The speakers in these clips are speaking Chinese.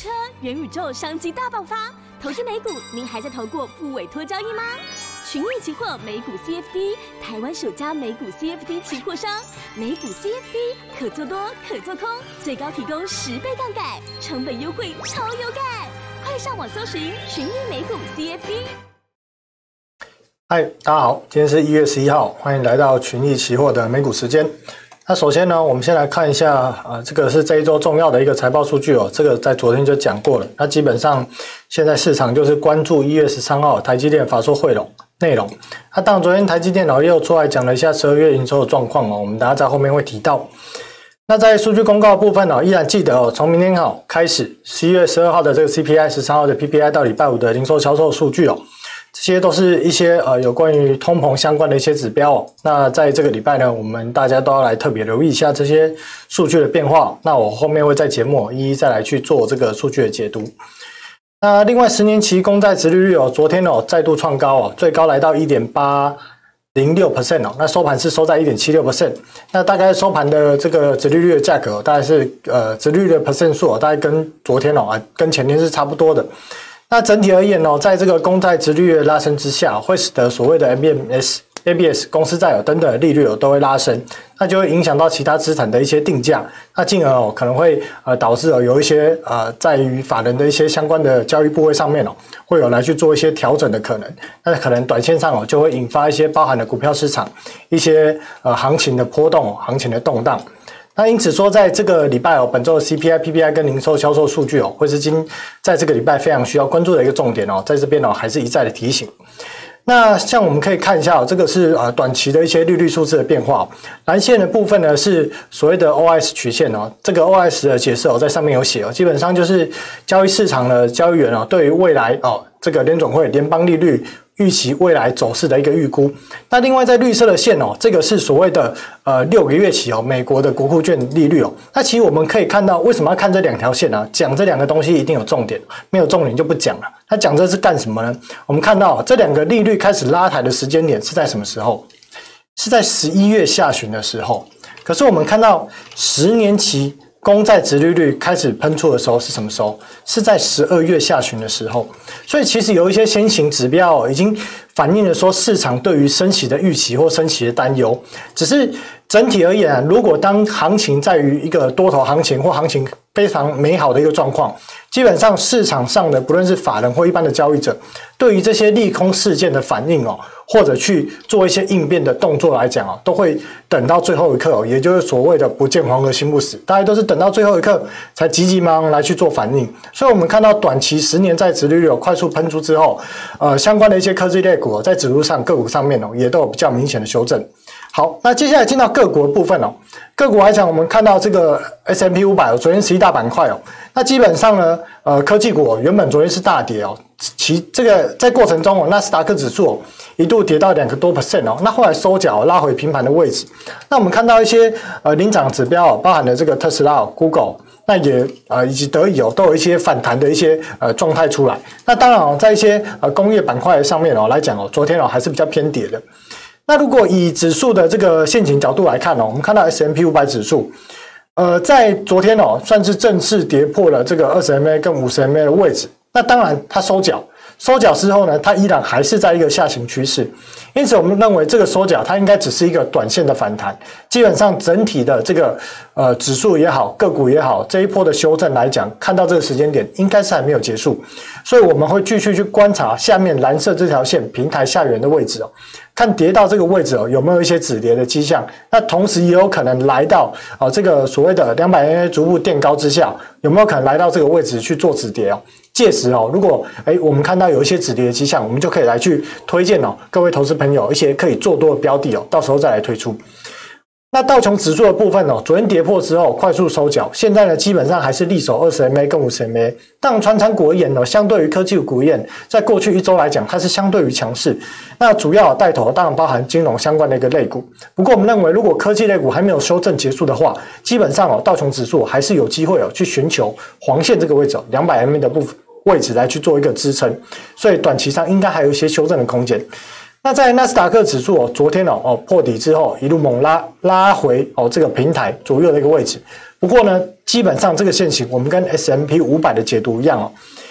车、元宇宙商机大爆发，投资美股，您还在投过复委托交易吗？群益期货美股 CFD，台湾首家美股 CFD 期货商，美股 CFD 可做多可做空，最高提供十倍杠杆，成本优惠超有感，快上网搜寻群益美股 CFD。嗨，大家好，今天是一月十一号，欢迎来到群益期货的美股时间。那首先呢，我们先来看一下啊，这个是这一周重要的一个财报数据哦。这个在昨天就讲过了。那基本上现在市场就是关注一月十三号台积电法说会的内容。那当然，昨天台积电脑又出来讲了一下十二月营收的状况哦。我们等下在后面会提到。那在数据公告部分呢，依然记得哦，从明天好开始，十一月十二号的这个 CPI，十三号的 PPI 到礼拜五的零售销售数据哦。这些都是一些呃有关于通膨相关的一些指标。那在这个礼拜呢，我们大家都要来特别留意一下这些数据的变化。那我后面会在节目一一再来去做这个数据的解读。那另外十年期公债殖利率哦，昨天哦再度创高哦，最高来到一点八零六 percent 哦。那收盘是收在一点七六 percent。那大概收盘的这个殖利率的价格大概是呃殖利率的 percent 数大概跟昨天哦啊跟前天是差不多的。那整体而言呢，在这个公债殖率的拉升之下，会使得所谓的 MBS、ABS 公司债有等等的利率哦都会拉升，那就会影响到其他资产的一些定价，那进而哦可能会呃导致哦有一些呃在于法人的一些相关的交易部位上面哦会有来去做一些调整的可能，那可能短线上哦就会引发一些包含了股票市场一些呃行情的波动、行情的动荡。那因此说，在这个礼拜哦，本周的 CPI、PPI 跟零售销售数据哦，会是今在这个礼拜非常需要关注的一个重点哦，在这边哦，还是一再的提醒。那像我们可以看一下哦，这个是呃短期的一些利率数字的变化。蓝线的部分呢，是所谓的 OS 曲线哦，这个 OS 的解释哦，在上面有写哦，基本上就是交易市场的交易员哦，对于未来哦，这个联总会联邦利率。预期未来走势的一个预估。那另外在绿色的线哦，这个是所谓的呃六个月期哦，美国的国库券利率哦。那其实我们可以看到，为什么要看这两条线呢？讲这两个东西一定有重点，没有重点就不讲了。它讲这是干什么呢？我们看到这两个利率开始拉抬的时间点是在什么时候？是在十一月下旬的时候。可是我们看到十年期。公债殖利率开始喷出的时候是什么时候？是在十二月下旬的时候。所以其实有一些先行指标已经反映了说市场对于升息的预期或升息的担忧。只是整体而言，如果当行情在于一个多头行情或行情非常美好的一个状况，基本上市场上的不论是法人或一般的交易者，对于这些利空事件的反应哦。或者去做一些应变的动作来讲啊，都会等到最后一刻哦，也就是所谓的不见黄河心不死，大家都是等到最后一刻才急急忙忙来去做反应。所以，我们看到短期十年债殖利率有快速喷出之后，呃，相关的一些科技类股在指数上个股上面哦，也都有比较明显的修正。好，那接下来进到个股的部分哦，个股来讲，我们看到这个 S&P 500昨天十一大板块哦，那基本上呢，呃，科技股原本昨天是大跌哦。其这个在过程中哦，纳斯达克指数一度跌到两个多 percent 哦，那后来收脚拉回平盘的位置。那我们看到一些呃领涨指标包含了这个特斯拉、Google，那也呃以及德仪哦，都有一些反弹的一些呃状态出来。那当然哦，在一些呃工业板块上面哦来讲哦，昨天哦还是比较偏跌的。那如果以指数的这个线型角度来看哦，我们看到 S M P 五百指数，呃，在昨天哦算是正式跌破了这个二十 MA 跟五十 MA 的位置。那当然，它收脚，收脚之后呢，它依然还是在一个下行趋势，因此我们认为这个收脚它应该只是一个短线的反弹，基本上整体的这个呃指数也好，个股也好，这一波的修正来讲，看到这个时间点应该是还没有结束，所以我们会继续去观察下面蓝色这条线平台下缘的位置哦。看跌到这个位置哦，有没有一些止跌的迹象？那同时也有可能来到啊这个所谓的两百 A 逐步垫高之下，有没有可能来到这个位置去做止跌哦？届时哦，如果哎我们看到有一些止跌的迹象，我们就可以来去推荐哦，各位投资朋友一些可以做多的标的哦，到时候再来推出。那道琼指数的部分哦，昨天跌破之后快速收脚，现在呢基本上还是力守二十 MA 跟五十 MA。但传产股而言呢，相对于科技股而言，在过去一周来讲，它是相对于强势。那主要带头当然包含金融相关的一个类股。不过我们认为，如果科技类股还没有修正结束的话，基本上哦，道琼指数还是有机会哦去寻求黄线这个位置两百 MA 的部分位置来去做一个支撑。所以短期上应该还有一些修正的空间。那在纳斯达克指数哦，昨天哦哦破底之后一路猛拉拉回哦这个平台左右的一个位置。不过呢，基本上这个线型我们跟 S M P 五百的解读一样哦。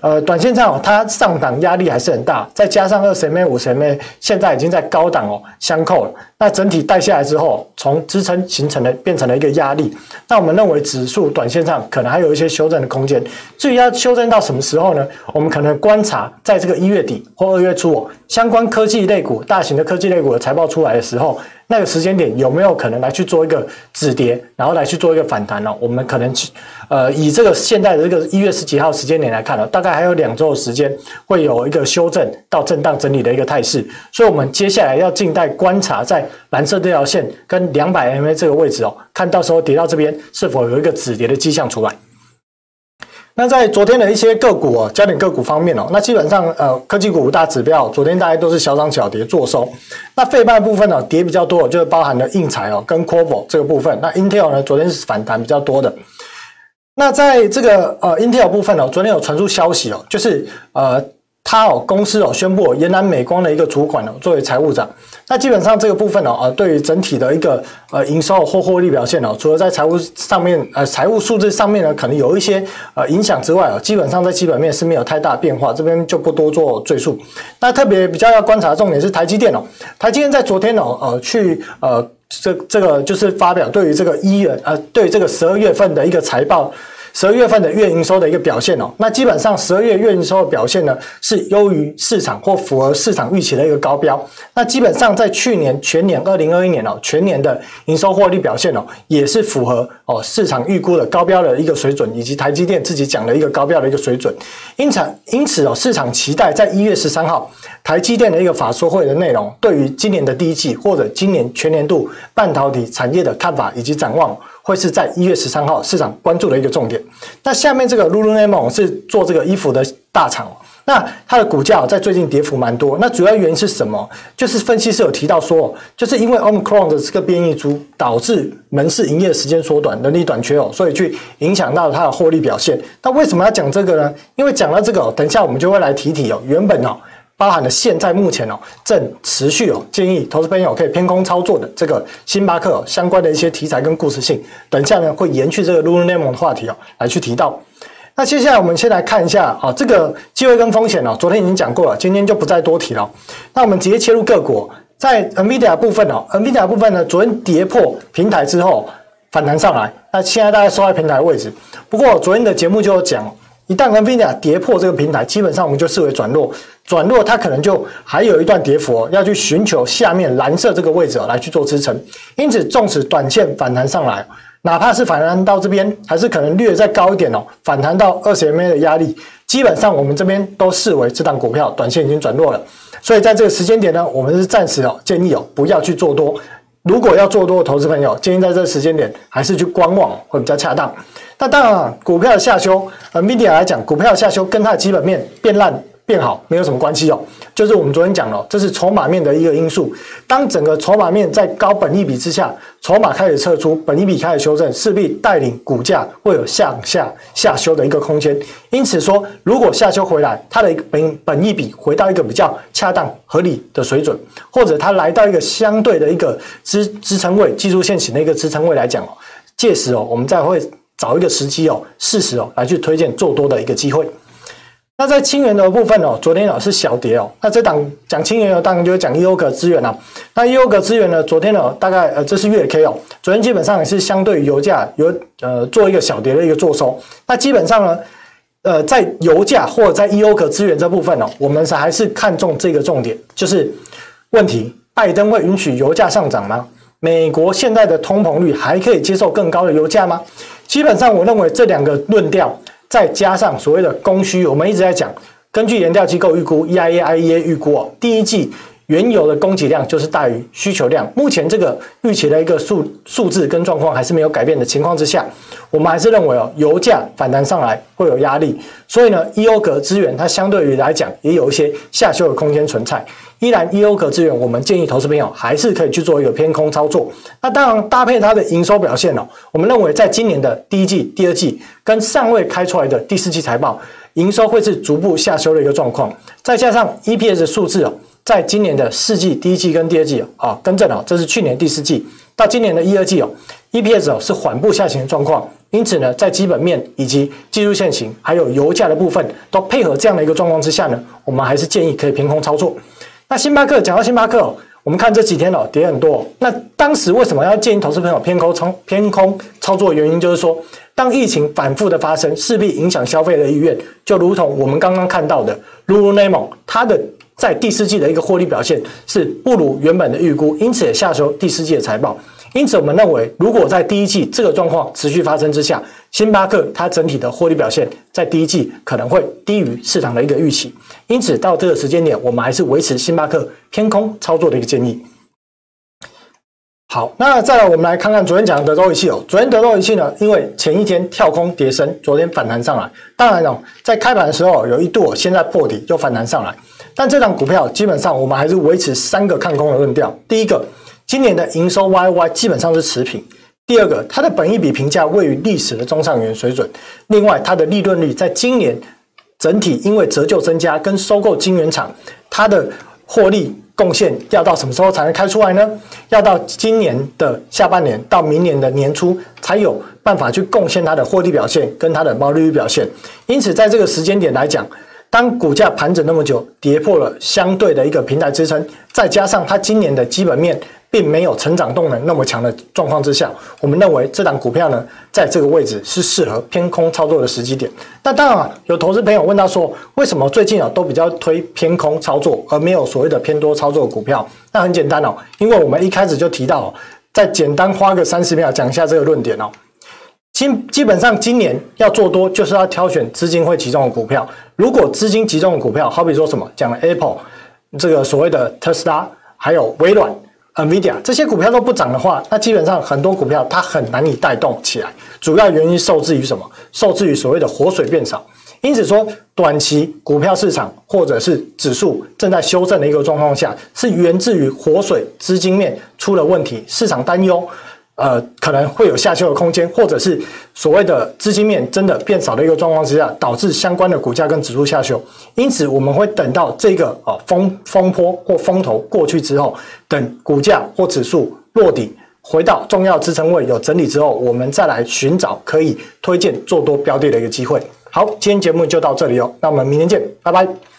呃，短线上它上档压力还是很大，再加上二十 MA、五十 MA 现在已经在高档哦相扣了，那整体带下来之后，从支撑形成了变成了一个压力。那我们认为指数短线上可能还有一些修正的空间。至于要修正到什么时候呢？我们可能观察在这个一月底或二月初哦，相关科技类股、大型的科技类股的财报出来的时候。那个时间点有没有可能来去做一个止跌，然后来去做一个反弹呢？我们可能去，呃，以这个现在的这个一月十几号时间点来看呢，大概还有两周的时间会有一个修正到震荡整理的一个态势，所以我们接下来要静待观察，在蓝色这条线跟两百 MA 这个位置哦，看到时候跌到这边是否有一个止跌的迹象出来。那在昨天的一些个股哦，焦点个股方面哦，那基本上呃科技股五大指标昨天大概都是小涨小跌做收。那费半部分呢跌比较多，就是包含了硬材哦跟 Corvo 这个部分。那 Intel 呢昨天是反弹比较多的。那在这个呃 Intel 部分呢，昨天有传出消息哦，就是呃。他哦，公司哦宣布延南美光的一个主管哦作为财务长，那基本上这个部分哦，呃，对于整体的一个呃营收或获利表现哦，除了在财务上面呃财务数字上面呢，可能有一些呃影响之外哦，基本上在基本面是没有太大变化，这边就不多做赘述。那特别比较要观察重点是台积电哦，台积电在昨天哦呃去呃这这个就是发表对于这个一月呃对于这个十二月份的一个财报。十二月份的月营收的一个表现哦，那基本上十二月月营收的表现呢是优于市场或符合市场预期的一个高标。那基本上在去年全年二零二一年哦，全年的营收获利表现哦，也是符合哦市场预估的高标的一个水准，以及台积电自己讲的一个高标的一个水准。因此，因此哦，市场期待在一月十三号台积电的一个法说会的内容，对于今年的第一季或者今年全年度半导体产业的看法以及展望。会是在一月十三号市场关注的一个重点。那下面这个 Lululemon 是做这个衣服的大厂，那它的股价在最近跌幅蛮多。那主要原因是什么？就是分析师有提到说，就是因为 Omicron 的这个变异株导致门市营业时间缩短，人力短缺哦，所以去影响到它的获利表现。那为什么要讲这个呢？因为讲到这个，等一下我们就会来提提哦，原本哦。包含了现在目前哦正持续哦建议投资朋友可以偏空操作的这个星巴克相关的一些题材跟故事性，等一下呢会延续这个 Lululemon 的话题哦来去提到。那接下来我们先来看一下啊这个机会跟风险哦，昨天已经讲过了，今天就不再多提了。那我们直接切入个股，在 NVIDIA 部分哦，NVIDIA 部分呢昨天跌破平台之后反弹上来，那现在大概收在平台位置。不过昨天的节目就有讲。一旦 NVIDIA 跌破这个平台，基本上我们就视为转弱，转弱它可能就还有一段跌幅哦，要去寻求下面蓝色这个位置哦来去做支撑。因此，纵使短线反弹上来，哪怕是反弹到这边，还是可能略再高一点哦，反弹到二十 MA 的压力，基本上我们这边都视为这档股票短线已经转弱了。所以在这个时间点呢，我们是暂时哦建议哦不要去做多。如果要做多的投资朋友，建议在这个时间点还是去观望会比较恰当。那当然啊，股票的下修，呃，media 来讲，股票的下修跟它的基本面变烂变好没有什么关系哦。就是我们昨天讲了，这是筹码面的一个因素。当整个筹码面在高本益比之下，筹码开始撤出，本益比开始修正，势必带领股价会有向下下修的一个空间。因此说，如果下修回来，它的本本益比回到一个比较恰当合理的水准，或者它来到一个相对的一个支支撑位，技术线型的一个支撑位来讲哦，届时哦，我们再会找一个时机哦，适时哦来去推荐做多的一个机会。那在清原的部分哦，昨天哦是小跌哦。那这档讲清原的，当然就是讲 E-OC 资源了。那 E-OC 资源呢，昨天呢大概呃这是月 K 哦，昨天基本上也是相对于油价有呃做一个小跌的一个做收。那基本上呢，呃在油价或者在 E-OC 资源这部分哦，我们是还是看重这个重点，就是问题：拜登会允许油价上涨吗？美国现在的通膨率还可以接受更高的油价吗？基本上我认为这两个论调。再加上所谓的供需，我们一直在讲，根据研调机构预估，EIA、IEA 预估哦，第一季原油的供给量就是大于需求量。目前这个预期的一个数数字跟状况还是没有改变的情况之下，我们还是认为哦，油价反弹上来会有压力。所以呢 eo 格资源它相对于来讲也有一些下修的空间存在。依然 eo 格资源，我们建议投资朋友还是可以去做一个偏空操作。那当然，搭配它的营收表现哦，我们认为在今年的第一季、第二季跟尚未开出来的第四季财报，营收会是逐步下修的一个状况。再加上 EPS 数字哦，在今年的四季、第一季跟第二季啊，更正哦，这是去年第四季。到今年的一二季哦，EPS 哦是缓步下行的状况。因此呢，在基本面以及技术线型，还有油价的部分，都配合这样的一个状况之下呢，我们还是建议可以偏空操作。那星巴克讲到星巴克，我们看这几天哦跌很多。那当时为什么要建议投资朋友偏空操偏空操作？原因就是说，当疫情反复的发生，势必影响消费的意愿。就如同我们刚刚看到的，Lululemon 它的在第四季的一个获利表现是不如原本的预估，因此也下修第四季的财报。因此，我们认为，如果在第一季这个状况持续发生之下，星巴克它整体的获利表现在第一季可能会低于市场的一个预期。因此，到这个时间点，我们还是维持星巴克偏空操作的一个建议。好，那再来，我们来看看昨天讲的德州仪器哦。昨天德州仪器呢，因为前一天跳空跌深，昨天反弹上来。当然哦，在开盘的时候有一度，现在破底又反弹上来。但这档股票基本上我们还是维持三个看空的论调。第一个。今年的营收 YY 基本上是持平。第二个，它的本益比评价位于历史的中上元水准。另外，它的利润率在今年整体因为折旧增加跟收购晶圆厂，它的获利贡献要到什么时候才能开出来呢？要到今年的下半年到明年的年初才有办法去贡献它的获利表现跟它的毛利率表现。因此，在这个时间点来讲，当股价盘整那么久，跌破了相对的一个平台支撑，再加上它今年的基本面。并没有成长动能那么强的状况之下，我们认为这档股票呢，在这个位置是适合偏空操作的时机点。那当然啊，有投资朋友问到说，为什么最近啊都比较推偏空操作，而没有所谓的偏多操作股票？那很简单哦，因为我们一开始就提到，再简单花个三十秒讲一下这个论点哦。基基本上今年要做多，就是要挑选资金会集中的股票。如果资金集中的股票，好比说什么讲了 Apple，这个所谓的特斯拉，还有微软。NVIDIA 这些股票都不涨的话，那基本上很多股票它很难以带动起来。主要原因受制于什么？受制于所谓的活水变少。因此说，短期股票市场或者是指数正在修正的一个状况下，是源自于活水资金面出了问题，市场担忧。呃，可能会有下修的空间，或者是所谓的资金面真的变少的一个状况之下，导致相关的股价跟指数下修。因此，我们会等到这个啊风风波或风头过去之后，等股价或指数落底，回到重要支撑位有整理之后，我们再来寻找可以推荐做多标的的一个机会。好，今天节目就到这里哦，那我们明天见，拜拜。